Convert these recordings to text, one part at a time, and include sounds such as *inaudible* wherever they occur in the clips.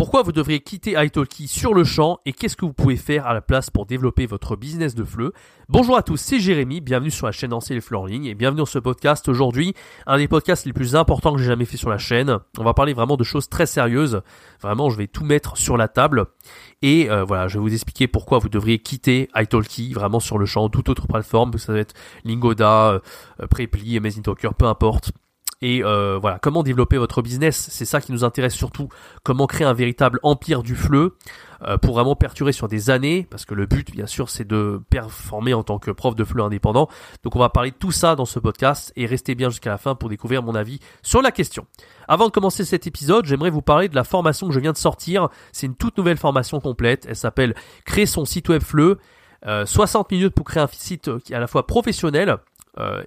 Pourquoi vous devriez quitter italki sur le champ et qu'est-ce que vous pouvez faire à la place pour développer votre business de fleu Bonjour à tous, c'est Jérémy, bienvenue sur la chaîne Lancer les fleux en ligne et bienvenue dans ce podcast aujourd'hui, un des podcasts les plus importants que j'ai jamais fait sur la chaîne. On va parler vraiment de choses très sérieuses, vraiment je vais tout mettre sur la table et euh, voilà, je vais vous expliquer pourquoi vous devriez quitter italki vraiment sur le champ, toute autre plateforme, ça va être Lingoda, euh, Preply, Amazing Talker, peu importe. Et euh, voilà, comment développer votre business, c'est ça qui nous intéresse surtout. Comment créer un véritable empire du fleu euh, pour vraiment perdurer sur des années, parce que le but, bien sûr, c'est de performer en tant que prof de fleu indépendant. Donc on va parler de tout ça dans ce podcast et restez bien jusqu'à la fin pour découvrir mon avis sur la question. Avant de commencer cet épisode, j'aimerais vous parler de la formation que je viens de sortir. C'est une toute nouvelle formation complète. Elle s'appelle Créer son site web fleu. 60 minutes pour créer un site qui est à la fois professionnel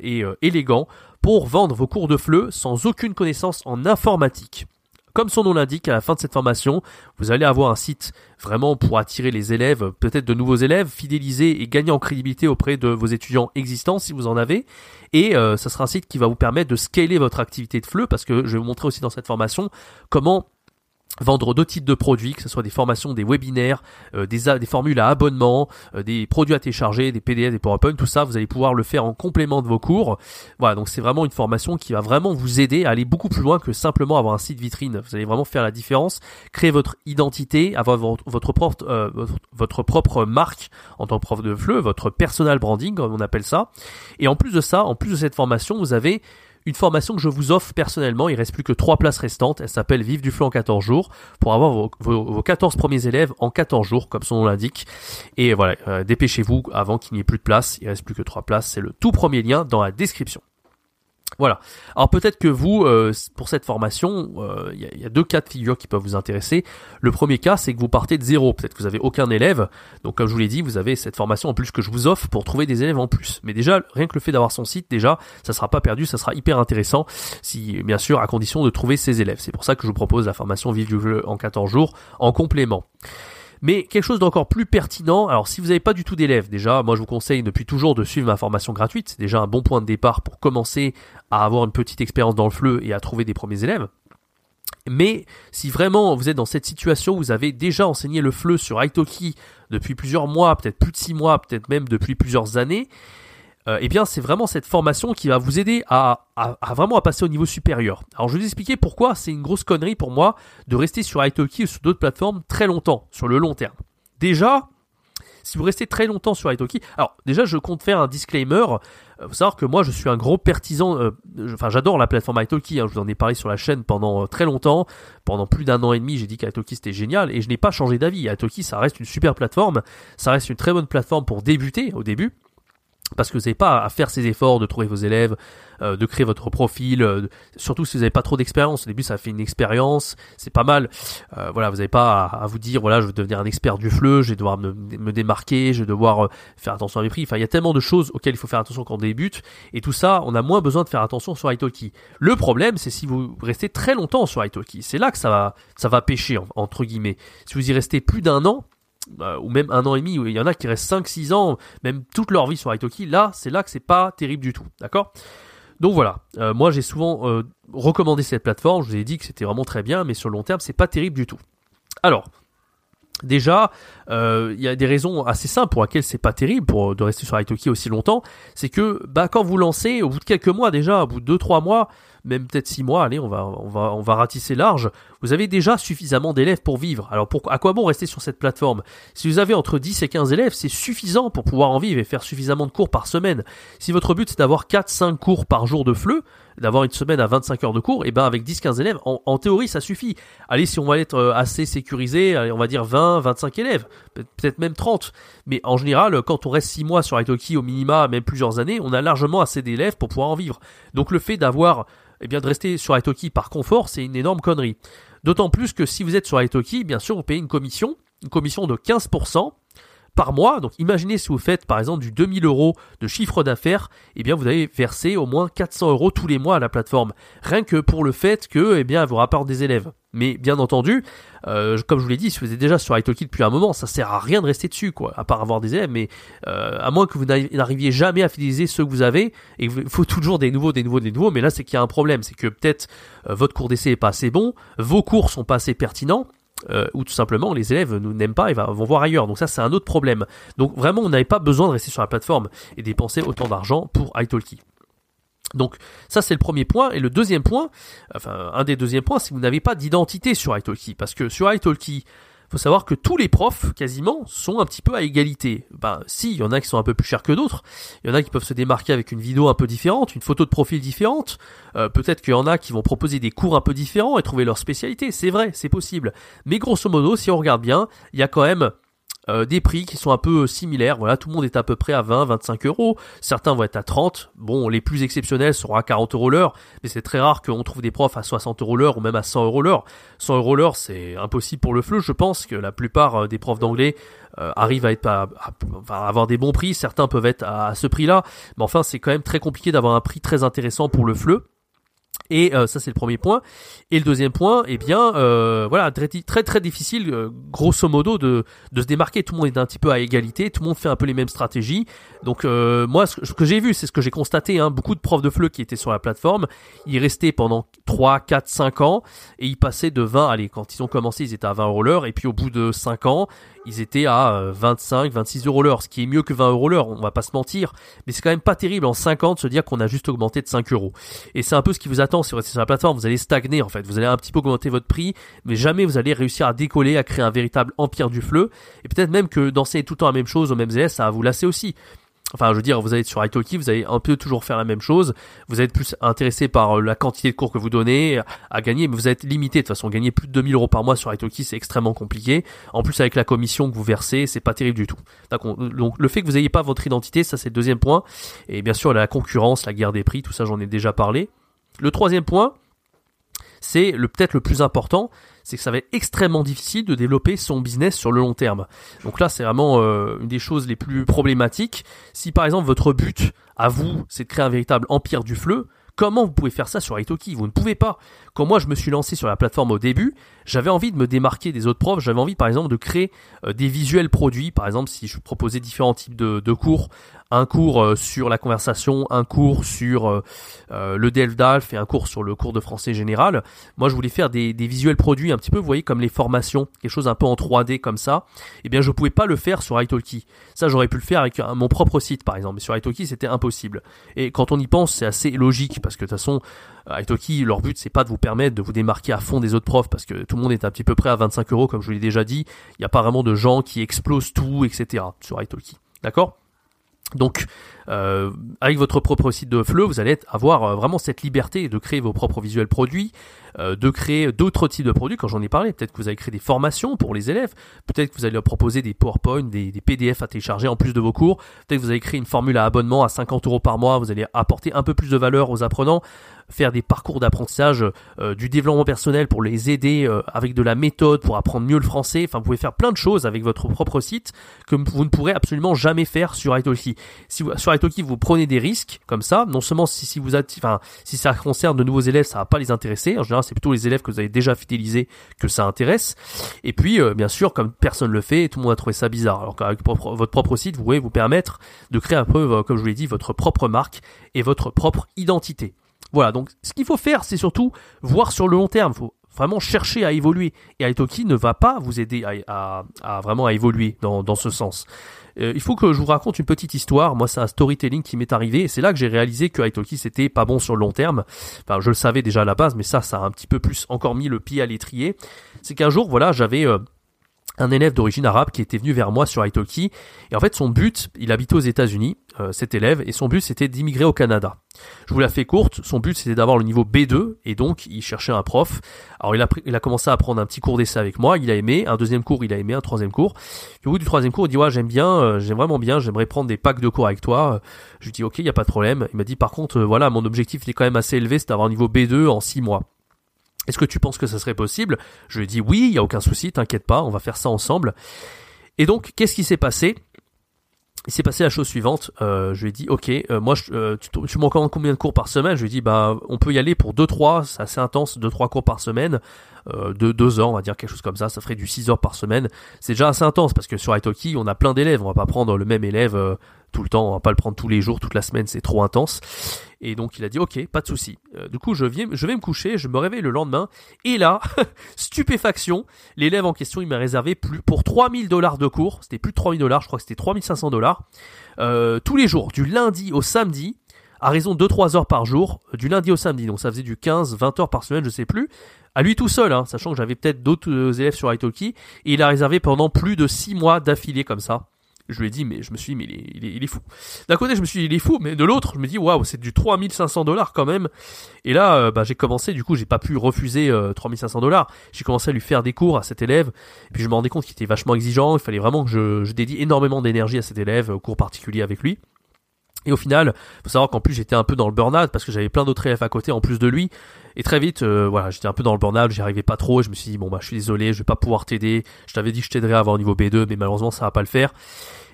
et élégant pour vendre vos cours de FLE sans aucune connaissance en informatique. Comme son nom l'indique, à la fin de cette formation, vous allez avoir un site vraiment pour attirer les élèves, peut-être de nouveaux élèves, fidéliser et gagner en crédibilité auprès de vos étudiants existants si vous en avez. Et euh, ça sera un site qui va vous permettre de scaler votre activité de FLE parce que je vais vous montrer aussi dans cette formation comment vendre deux types de produits, que ce soit des formations, des webinaires, euh, des, formules à abonnement, euh, des produits à télécharger, des PDF, des PowerPoint, tout ça, vous allez pouvoir le faire en complément de vos cours. Voilà, donc c'est vraiment une formation qui va vraiment vous aider à aller beaucoup plus loin que simplement avoir un site vitrine. Vous allez vraiment faire la différence, créer votre identité, avoir votre, votre, propre, euh, votre, propre marque en tant que prof de FLE, votre personal branding, comme on appelle ça. Et en plus de ça, en plus de cette formation, vous avez une formation que je vous offre personnellement. Il reste plus que 3 places restantes. Elle s'appelle Vive du flou en 14 jours pour avoir vos, vos, 14 premiers élèves en 14 jours, comme son nom l'indique. Et voilà, euh, dépêchez-vous avant qu'il n'y ait plus de place. Il reste plus que 3 places. C'est le tout premier lien dans la description. Voilà. Alors peut-être que vous, euh, pour cette formation, euh, il y, a deux cas de figure qui peuvent vous intéresser. Le premier cas, c'est que vous partez de zéro. Peut-être que vous avez aucun élève. Donc comme je vous l'ai dit, vous avez cette formation en plus que je vous offre pour trouver des élèves en plus. Mais déjà, rien que le fait d'avoir son site, déjà, ça sera pas perdu, ça sera hyper intéressant. Si, bien sûr, à condition de trouver ses élèves. C'est pour ça que je vous propose la formation Vive du jeu en 14 jours en complément. Mais quelque chose d'encore plus pertinent, alors si vous n'avez pas du tout d'élèves, déjà, moi je vous conseille depuis toujours de suivre ma formation gratuite, c'est déjà un bon point de départ pour commencer à avoir une petite expérience dans le fleu et à trouver des premiers élèves. Mais si vraiment vous êtes dans cette situation vous avez déjà enseigné le fleu sur Italki depuis plusieurs mois, peut-être plus de six mois, peut-être même depuis plusieurs années, euh, eh bien c'est vraiment cette formation qui va vous aider à, à, vraiment à passer au niveau supérieur. Alors je vais vous expliquer pourquoi c'est une grosse connerie pour moi de rester sur Italki ou sur d'autres plateformes très longtemps, sur le long terme. Déjà, si vous restez très longtemps sur Italki, alors déjà je compte faire un disclaimer. Euh, faut savoir que moi je suis un gros partisan, euh, enfin j'adore la plateforme Italki, hein, je vous en ai parlé sur la chaîne pendant très longtemps, pendant plus d'un an et demi j'ai dit qu'Italki c'était génial et je n'ai pas changé d'avis. Italki ça reste une super plateforme, ça reste une très bonne plateforme pour débuter au début parce que vous n'avez pas à faire ces efforts de trouver vos élèves, euh, de créer votre profil, euh, surtout si vous n'avez pas trop d'expérience. Au début, ça fait une expérience, c'est pas mal. Euh, voilà, vous n'avez pas à, vous dire, voilà, je veux devenir un expert du fleu, je vais devoir me, démarquer, je vais devoir faire attention à mes prix. Enfin, il y a tellement de choses auxquelles il faut faire attention quand on débute, et tout ça, on a moins besoin de faire attention sur Italki. Le problème, c'est si vous restez très longtemps sur Italki, c'est là que ça va, ça va pêcher entre guillemets. Si vous y restez plus d'un an, euh, ou même un an et demi, où il y en a qui restent 5-6 ans, même toute leur vie sur Italki, là, c'est là que c'est pas terrible du tout, d'accord? Donc voilà, euh, moi j'ai souvent euh, recommandé cette plateforme, je vous ai dit que c'était vraiment très bien, mais sur le long terme, c'est pas terrible du tout. Alors, Déjà, il y a des raisons assez simples pour lesquelles c'est pas terrible pour de rester sur Italki aussi longtemps. C'est que bah quand vous lancez, au bout de quelques mois déjà, au bout de 2-3 mois, même peut-être six mois, allez, on va, on va, on va ratisser large, vous avez déjà suffisamment d'élèves pour vivre. Alors pour, à quoi bon rester sur cette plateforme? Si vous avez entre 10 et 15 élèves, c'est suffisant pour pouvoir en vivre et faire suffisamment de cours par semaine. Si votre but c'est d'avoir 4-5 cours par jour de fleu, d'avoir une semaine à 25 heures de cours, et ben avec 10-15 élèves, en, théorie ça suffit. Allez, si on va être euh, assez sécurisé, on va dire 20-25 élèves, peut-être même 30. Mais en général, quand on reste 6 mois sur Italki au minima, même plusieurs années, on a largement assez d'élèves pour pouvoir en vivre. Donc le fait d'avoir eh bien de rester sur Italki par confort, c'est une énorme connerie. D'autant plus que si vous êtes sur Italki, bien sûr, vous payez une commission, une commission de 15%, par mois. Donc imaginez si vous faites par exemple du 2000 euros de chiffre d'affaires, eh bien vous allez verser au moins 400 euros tous les mois à la plateforme. Rien que pour le fait que eh bien elle vous rapporte des élèves. Mais bien entendu, euh, comme je vous l'ai dit, si vous êtes déjà sur Italki depuis un moment, ça sert à rien de rester dessus, quoi, à part avoir des élèves. Mais euh, à moins que vous n'arriviez jamais à fidéliser ceux que vous avez, et il faut toujours des nouveaux, des nouveaux, des nouveaux. Mais là, c'est qu'il y a un problème, c'est que peut-être euh, votre cours d'essai est pas assez bon, vos cours sont pas assez pertinents, euh, ou tout simplement les élèves nous n'aiment pas et vont voir ailleurs. Donc ça c'est un autre problème. Donc vraiment on n'avait pas besoin de rester sur la plateforme et dépenser autant d'argent pour italki. Donc ça c'est le premier point et le deuxième point, enfin un des deuxièmes points, c'est que vous n'avez pas d'identité sur italki parce que sur italki faut savoir que tous les profs, quasiment, sont un petit peu à égalité. Ben, si, il y en a qui sont un peu plus chers que d'autres. Il y en a qui peuvent se démarquer avec une vidéo un peu différente, une photo de profil différente. Euh, peut-être qu'il y en a qui vont proposer des cours un peu différents et trouver leur spécialité. C'est vrai, c'est possible. Mais grosso modo, si on regarde bien, il y a quand même euh, des prix qui sont un peu similaires. Voilà, tout le monde est à peu près à 20, 25 euros. Certains vont être à 30. Bon, les plus exceptionnels seront à 40 euros l'heure, mais c'est très rare qu'on trouve des profs à 60 euros l'heure ou même à 100 euros l'heure. 100 euros l'heure, c'est impossible pour le FLE. Je pense que la plupart euh, des profs d'anglais euh, arrivent à être à, avoir des bons prix. Certains peuvent être à, ce prix-là, mais enfin, c'est quand même très compliqué d'avoir un prix très intéressant pour le FLE. Et euh, ça c'est le premier point. Et le deuxième point, eh bien, euh, voilà, très très, difficile, euh, grosso modo, de, de se démarquer. Tout le monde est un petit peu à égalité, tout le monde fait un peu les mêmes stratégies. Donc moi, ce que, j'ai vu, c'est ce que j'ai constaté. Hein, beaucoup de profs de FLE qui étaient sur la plateforme, ils restaient pendant 3, 4, 5 ans et ils passaient de 20, allez, quand ils ont commencé, ils étaient à 20 euros l'heure. Et puis au bout de 5 ans, ils étaient à 25, 26 euros l'heure, ce qui est mieux que 20 euros l'heure, on va pas se mentir. Mais c'est quand même pas terrible en 5 ans de se dire qu'on a juste augmenté de 5 euros. Et c'est un peu ce qui vous attend si vous restez sur la plateforme, vous allez stagner en fait, vous allez un petit peu augmenter votre prix, mais jamais vous allez réussir à décoller, à créer un véritable empire du fleu. Et peut-être même que d'enseigner tout le temps la même chose aux mêmes élèves, ça va vous lasser aussi. Enfin, je veux dire, vous allez sur Italki, vous allez un peu toujours faire la même chose. Vous êtes plus intéressé par euh, la quantité de cours que vous donnez à gagner, mais vous êtes limité. De toute façon, gagner plus de 2000 euros par mois sur Italki, c'est extrêmement compliqué. En plus, avec la commission que vous versez, c'est pas terrible du tout. Donc, le fait que vous n'ayez pas votre identité, ça c'est le deuxième point. Et bien sûr, la concurrence, la guerre des prix, tout ça, j'en ai déjà parlé. Le troisième point, c'est le peut-être le plus important, c'est que ça va être extrêmement difficile de développer son business sur le long terme. Donc là, c'est vraiment euh, une des choses les plus problématiques. Si par exemple votre but à vous, c'est de créer un véritable empire du fleu, Comment vous pouvez faire ça sur Italki Vous ne pouvez pas. Quand moi je me suis lancé sur la plateforme au début, j'avais envie de me démarquer des autres profs. J'avais envie par exemple de créer euh, des visuels produits. Par exemple, si je proposais différents types de, cours un cours euh, sur la conversation, un cours sur euh, le DELF et un cours sur le cours de français général. Moi, je voulais faire des, visuels produits un petit peu, vous voyez, comme les formations, quelque chose un peu en 3D comme ça. Eh bien, je pouvais pas le faire sur Italki. Ça, j'aurais pu le faire avec mon propre site, par exemple. Mais sur Italki, c'était impossible. Et quand on y pense, c'est assez logique parce que de toute façon, Italki, leur but, c'est pas de vous permettre de vous démarquer à fond des autres profs parce que tout le monde est un petit peu près à 25 euros, comme je vous l'ai déjà dit. Il n'y a pas vraiment de gens qui explosent tout, etc. sur Italki. D'accord? Donc, euh, avec votre propre site de Fleu, vous allez avoir euh, vraiment cette liberté de créer vos propres visuels produits, euh, de créer d'autres types de produits. Quand j'en ai parlé, peut-être que vous allez créer des formations pour les élèves, peut-être que vous allez leur proposer des PowerPoint, des, des, PDF à télécharger en plus de vos cours, peut-être que vous allez créer une formule à abonnement à 50 euros par mois, vous allez apporter un peu plus de valeur aux apprenants, faire des parcours d'apprentissage, euh, du développement personnel pour les aider euh, avec de la méthode pour apprendre mieux le français. Enfin, vous pouvez faire plein de choses avec votre propre site que vous ne pourrez absolument jamais faire sur Italki. Si vous, sur Italki, vous prenez des risques comme ça, non seulement si, si vous enfin, si ça concerne de nouveaux élèves, ça va pas les intéresser. En général, c'est plutôt les élèves que vous avez déjà fidélisés que ça intéresse. Et puis, euh, bien sûr, comme personne le fait, tout le monde a trouvé ça bizarre. Alors qu'avec votre propre site, vous pouvez vous permettre de créer un peu, comme je vous l'ai dit, votre propre marque et votre propre identité. Voilà, donc ce qu'il faut faire, c'est surtout voir sur le long terme. Il faut vraiment chercher à évoluer. Et Italki ne va pas vous aider à, vraiment à évoluer dans, ce sens. Euh, il faut que je vous raconte une petite histoire. Moi, c'est un storytelling qui m'est arrivé. C'est là que j'ai réalisé que Italki, c'était pas bon sur le long terme. Enfin, je le savais déjà à la base, mais ça, ça a un petit peu plus encore mis le pied à l'étrier. C'est qu'un jour, voilà, j'avais... Euh, un élève d'origine arabe qui était venu vers moi sur Italki et en fait son but, il habitait aux États-Unis, euh, cet élève et son but c'était d'immigrer au Canada. Je vous la fais courte, son but c'était d'avoir le niveau B2 et donc il cherchait un prof. Alors il a, commencé à prendre un petit cours d'essai avec moi, il a aimé, un deuxième cours il a aimé, un troisième cours. au bout du troisième cours il dit ouais j'aime bien, euh, j'aime vraiment bien, j'aimerais prendre des packs de cours avec toi. Je lui dis ok il y a pas de problème. Il m'a dit par contre euh, voilà mon objectif il est quand même assez élevé, c'est d'avoir un niveau B2 en six mois. Est-ce que tu penses que ça serait possible? Je lui ai dit oui, il y a aucun souci, t'inquiète pas, on va faire ça ensemble. Et donc, qu'est-ce qui s'est passé? Il s'est passé la chose suivante. Euh, je lui ai dit, ok, euh, moi, je, euh, tu, tu m'en combien de cours par semaine? Je lui ai dit, bah, on peut y aller pour 2-3, c'est assez intense, 2-3 cours par semaine, euh, de 2 heures, on va dire quelque chose comme ça. Ça ferait du 6 heures par semaine. C'est déjà assez intense parce que sur Italki, on a plein d'élèves. On va pas prendre le même élève tout le temps, on va pas le prendre tous les jours, toute la semaine, c'est trop intense. Et donc il a dit ok, pas de souci. Euh, du coup je viens, je vais me coucher, je me réveille le lendemain et là, *laughs* stupéfaction, l'élève en question il m'a réservé plus pour 3000 dollars de cours, c'était plus de 3000 dollars, je crois que c'était 3500 dollars, euh, tous les jours, du lundi au samedi, à raison de 2-3 heures par jour, du lundi au samedi, donc ça faisait du 15-20 heures par semaine, je sais plus, à lui tout seul, hein, sachant que j'avais peut-être d'autres euh, élèves sur Italki, et il a réservé pendant plus de 6 mois d'affilée comme ça. Je lui ai dit, mais je me suis dit, mais il est, il est, fou. D'un côté, je me suis dit, il est fou, mais de l'autre, je me dis, waouh, c'est du 3500 dollars quand même. Et là, euh, bah, j'ai commencé, du coup, j'ai pas pu refuser euh, 3500 dollars. J'ai commencé à lui faire des cours à cet élève. Et puis je me rendais compte qu'il était vachement exigeant. Il fallait vraiment que je, je dédie énormément d'énergie à cet élève, au cours particulier avec lui. Et au final, faut savoir qu'en plus j'étais un peu dans le burn-out parce que j'avais plein d'autres élèves à côté en plus de lui. Et très vite, euh, voilà, j'étais un peu dans le burn-out, j'y arrivais pas trop. Je me suis dit bon bah je suis désolé, je vais pas pouvoir t'aider. Je t'avais dit que je t'aiderais à avoir niveau B2, mais malheureusement ça va pas le faire.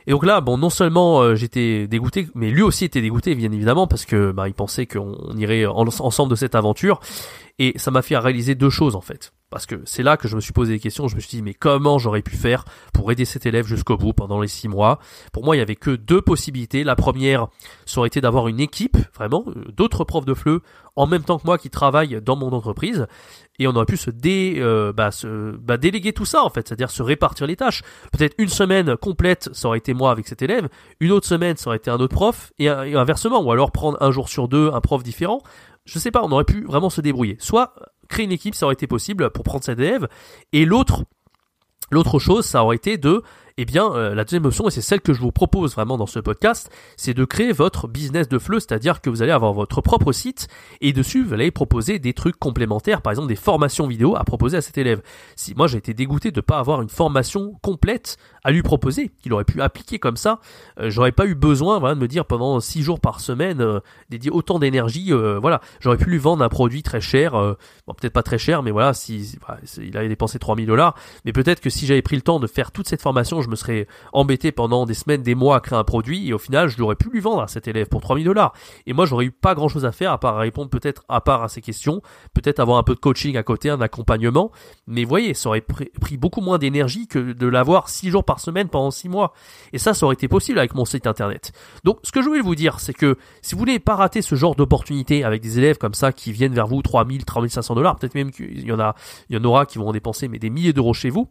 Et donc là, bon, non seulement euh, j'étais dégoûté, mais lui aussi était dégoûté, bien évidemment, parce que bah, il pensait qu'on irait ensemble de cette aventure. Et ça m'a fait réaliser deux choses en fait. Parce que c'est là que je me suis posé des questions, je me suis dit mais comment j'aurais pu faire pour aider cet élève jusqu'au bout pendant les six mois? Pour moi il y avait que deux possibilités. La première, ça aurait été d'avoir une équipe, vraiment, euh, d'autres profs de FLE en même temps que moi qui travaillent dans mon entreprise. Et on aurait pu se, euh, bah, bah, déléguer tout ça en fait, c'est-à-dire se répartir les tâches. Peut-être une semaine complète, ça aurait été moi avec cet élève, une autre semaine, ça aurait été un autre prof, et, et inversement, ou alors prendre un jour sur deux un prof différent. Je sais pas, on aurait pu vraiment se débrouiller. Soit créer une équipe, ça aurait été possible pour prendre cet élève, et l'autre, l'autre chose, ça aurait été de eh bien, euh, la deuxième option, et c'est celle que je vous propose vraiment dans ce podcast, c'est de créer votre business de fleu, c'est-à-dire que vous allez avoir votre propre site, et dessus, vous allez proposer des trucs complémentaires, par exemple des formations vidéo à proposer à cet élève. Si moi j'ai été dégoûté de ne pas avoir une formation complète à lui proposer, qu'il aurait pu appliquer comme ça, euh, j'aurais pas eu besoin de me dire pendant 6 jours par semaine, euh, dédier autant d'énergie, euh, voilà, j'aurais pu lui vendre un produit très cher, peut-être pas très cher, mais voilà, si il avait dépensé 3000 dollars, mais peut-être que si j'avais pris le temps de faire toute cette formation, je me serais embêté pendant des semaines, des mois à créer un produit, et au final, je l'aurais pu lui vendre à cet élève pour 3000 dollars. Et moi, j'aurais eu pas grand chose à faire à part répondre peut-être à part à ces questions, peut-être avoir un peu de coaching à côté, un accompagnement, mais voyez, ça aurait pris beaucoup moins d'énergie que de l'avoir 6 jours par semaine pendant 6 mois. Et ça, ça aurait été possible avec mon site internet. Donc, ce que je voulais vous dire, c'est que si vous voulez pas rater ce genre d'opportunité avec des élèves comme ça qui viennent vers vous 3000, 3500 dollars, peut-être même qu'il y en a, y en aura qui vont en dépenser mais des milliers d'euros chez vous,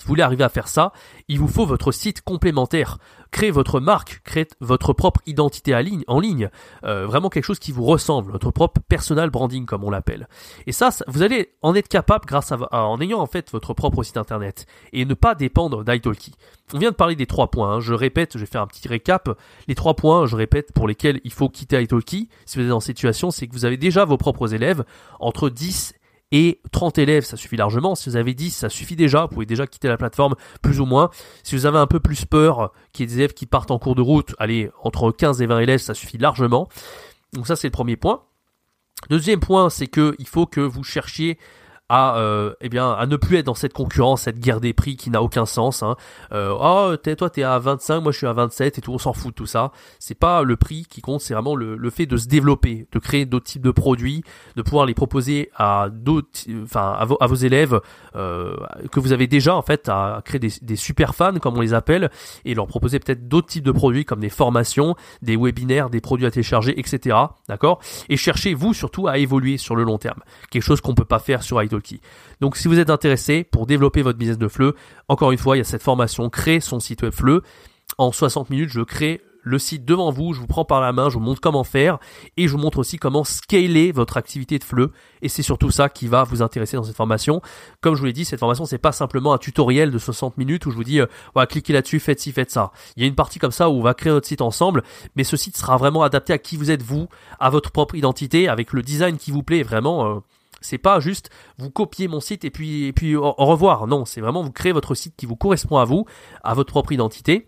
vous voulez arriver à faire ça, il vous faut votre site complémentaire. Créez votre marque, créez votre propre identité en ligne, euh, vraiment quelque chose qui vous ressemble, votre propre personal branding comme on l'appelle. Et ça, vous allez en être capable grâce à, en ayant en fait votre propre site internet et ne pas dépendre d'italki. On vient de parler des trois points. Hein. Je répète, je vais faire un petit récap. Les trois points, je répète, pour lesquels il faut quitter italki si vous êtes dans cette situation, c'est que vous avez déjà vos propres élèves entre 10 et 30 élèves, ça suffit largement. Si vous avez 10, ça suffit déjà. Vous pouvez déjà quitter la plateforme, plus ou moins. Si vous avez un peu plus peur, qu'il y ait des élèves qui partent en cours de route, allez, entre 15 et 20 élèves, ça suffit largement. Donc ça, c'est le premier point. Deuxième point, c'est que il faut que vous cherchiez à euh, eh bien à ne plus être dans cette concurrence, cette guerre des prix qui n'a aucun sens. Hein. Euh, oh, t'es, toi t'es à 25, moi je suis à 27 et tout, on s'en fout de tout ça. C'est pas le prix qui compte, c'est vraiment le, le, fait de se développer, de créer d'autres types de produits, de pouvoir les proposer à d'autres, enfin à vos élèves euh, que vous avez déjà en fait à créer des, des super fans comme on les appelle et leur proposer peut-être d'autres types de produits comme des formations, des webinaires, des produits à télécharger, etc. D'accord? Et cherchez vous surtout à évoluer sur le long terme, quelque chose qu'on peut pas faire sur donc si vous êtes intéressé pour développer votre business de fleu, encore une fois, il y a cette formation, créer son site web fleu. En 60 minutes, je crée le site devant vous, je vous prends par la main, je vous montre comment faire et je vous montre aussi comment scaler votre activité de fleu et c'est surtout ça qui va vous intéresser dans cette formation. Comme je vous l'ai dit, cette formation c'est pas simplement un tutoriel de 60 minutes où je vous dis euh, voilà, cliquez là-dessus, faites ci, faites ça. Il y a une partie comme ça où on va créer notre site ensemble, mais ce site sera vraiment adapté à qui vous êtes vous, à votre propre identité avec le design qui vous plaît vraiment euh, c'est pas juste vous copier mon site et puis et puis au, revoir. Non, c'est vraiment vous créer votre site qui vous correspond à vous, à votre propre identité.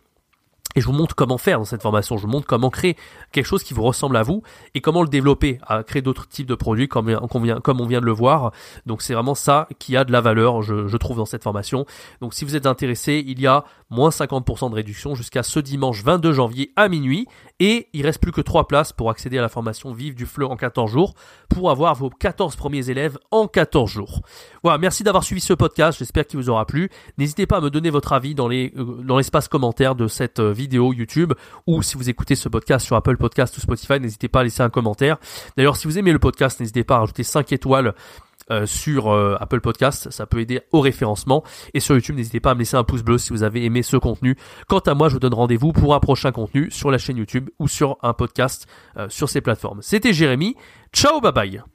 Et je vous montre comment faire dans cette formation. Je vous montre comment créer quelque chose qui vous ressemble à vous et comment le développer, à créer d'autres types de produits comme on vient, de le voir. Donc c'est vraiment ça qui a de la valeur, je, trouve, dans cette formation. Donc si vous êtes intéressé, il y a moins 50% de réduction jusqu'à ce dimanche 22 janvier à minuit. Et il reste plus que 3 places pour accéder à la formation Vive du Fleu en 14 jours pour avoir vos 14 premiers élèves en 14 jours. Voilà, merci d'avoir suivi ce podcast, j'espère qu'il vous aura plu. N'hésitez pas à me donner votre avis dans les euh, dans l'espace commentaire de cette euh, vidéo vidéo YouTube ou si vous écoutez ce podcast sur Apple Podcast ou Spotify, n'hésitez pas à laisser un commentaire. D'ailleurs, si vous aimez le podcast, n'hésitez pas à rajouter 5 étoiles euh, sur euh, Apple Podcast, ça peut aider au référencement. Et sur YouTube, n'hésitez pas à me laisser un pouce bleu si vous avez aimé ce contenu. Quant à moi, je vous donne rendez-vous pour un prochain contenu sur la chaîne YouTube ou sur un podcast euh, sur ces plateformes. C'était Jérémy. Ciao, bye bye.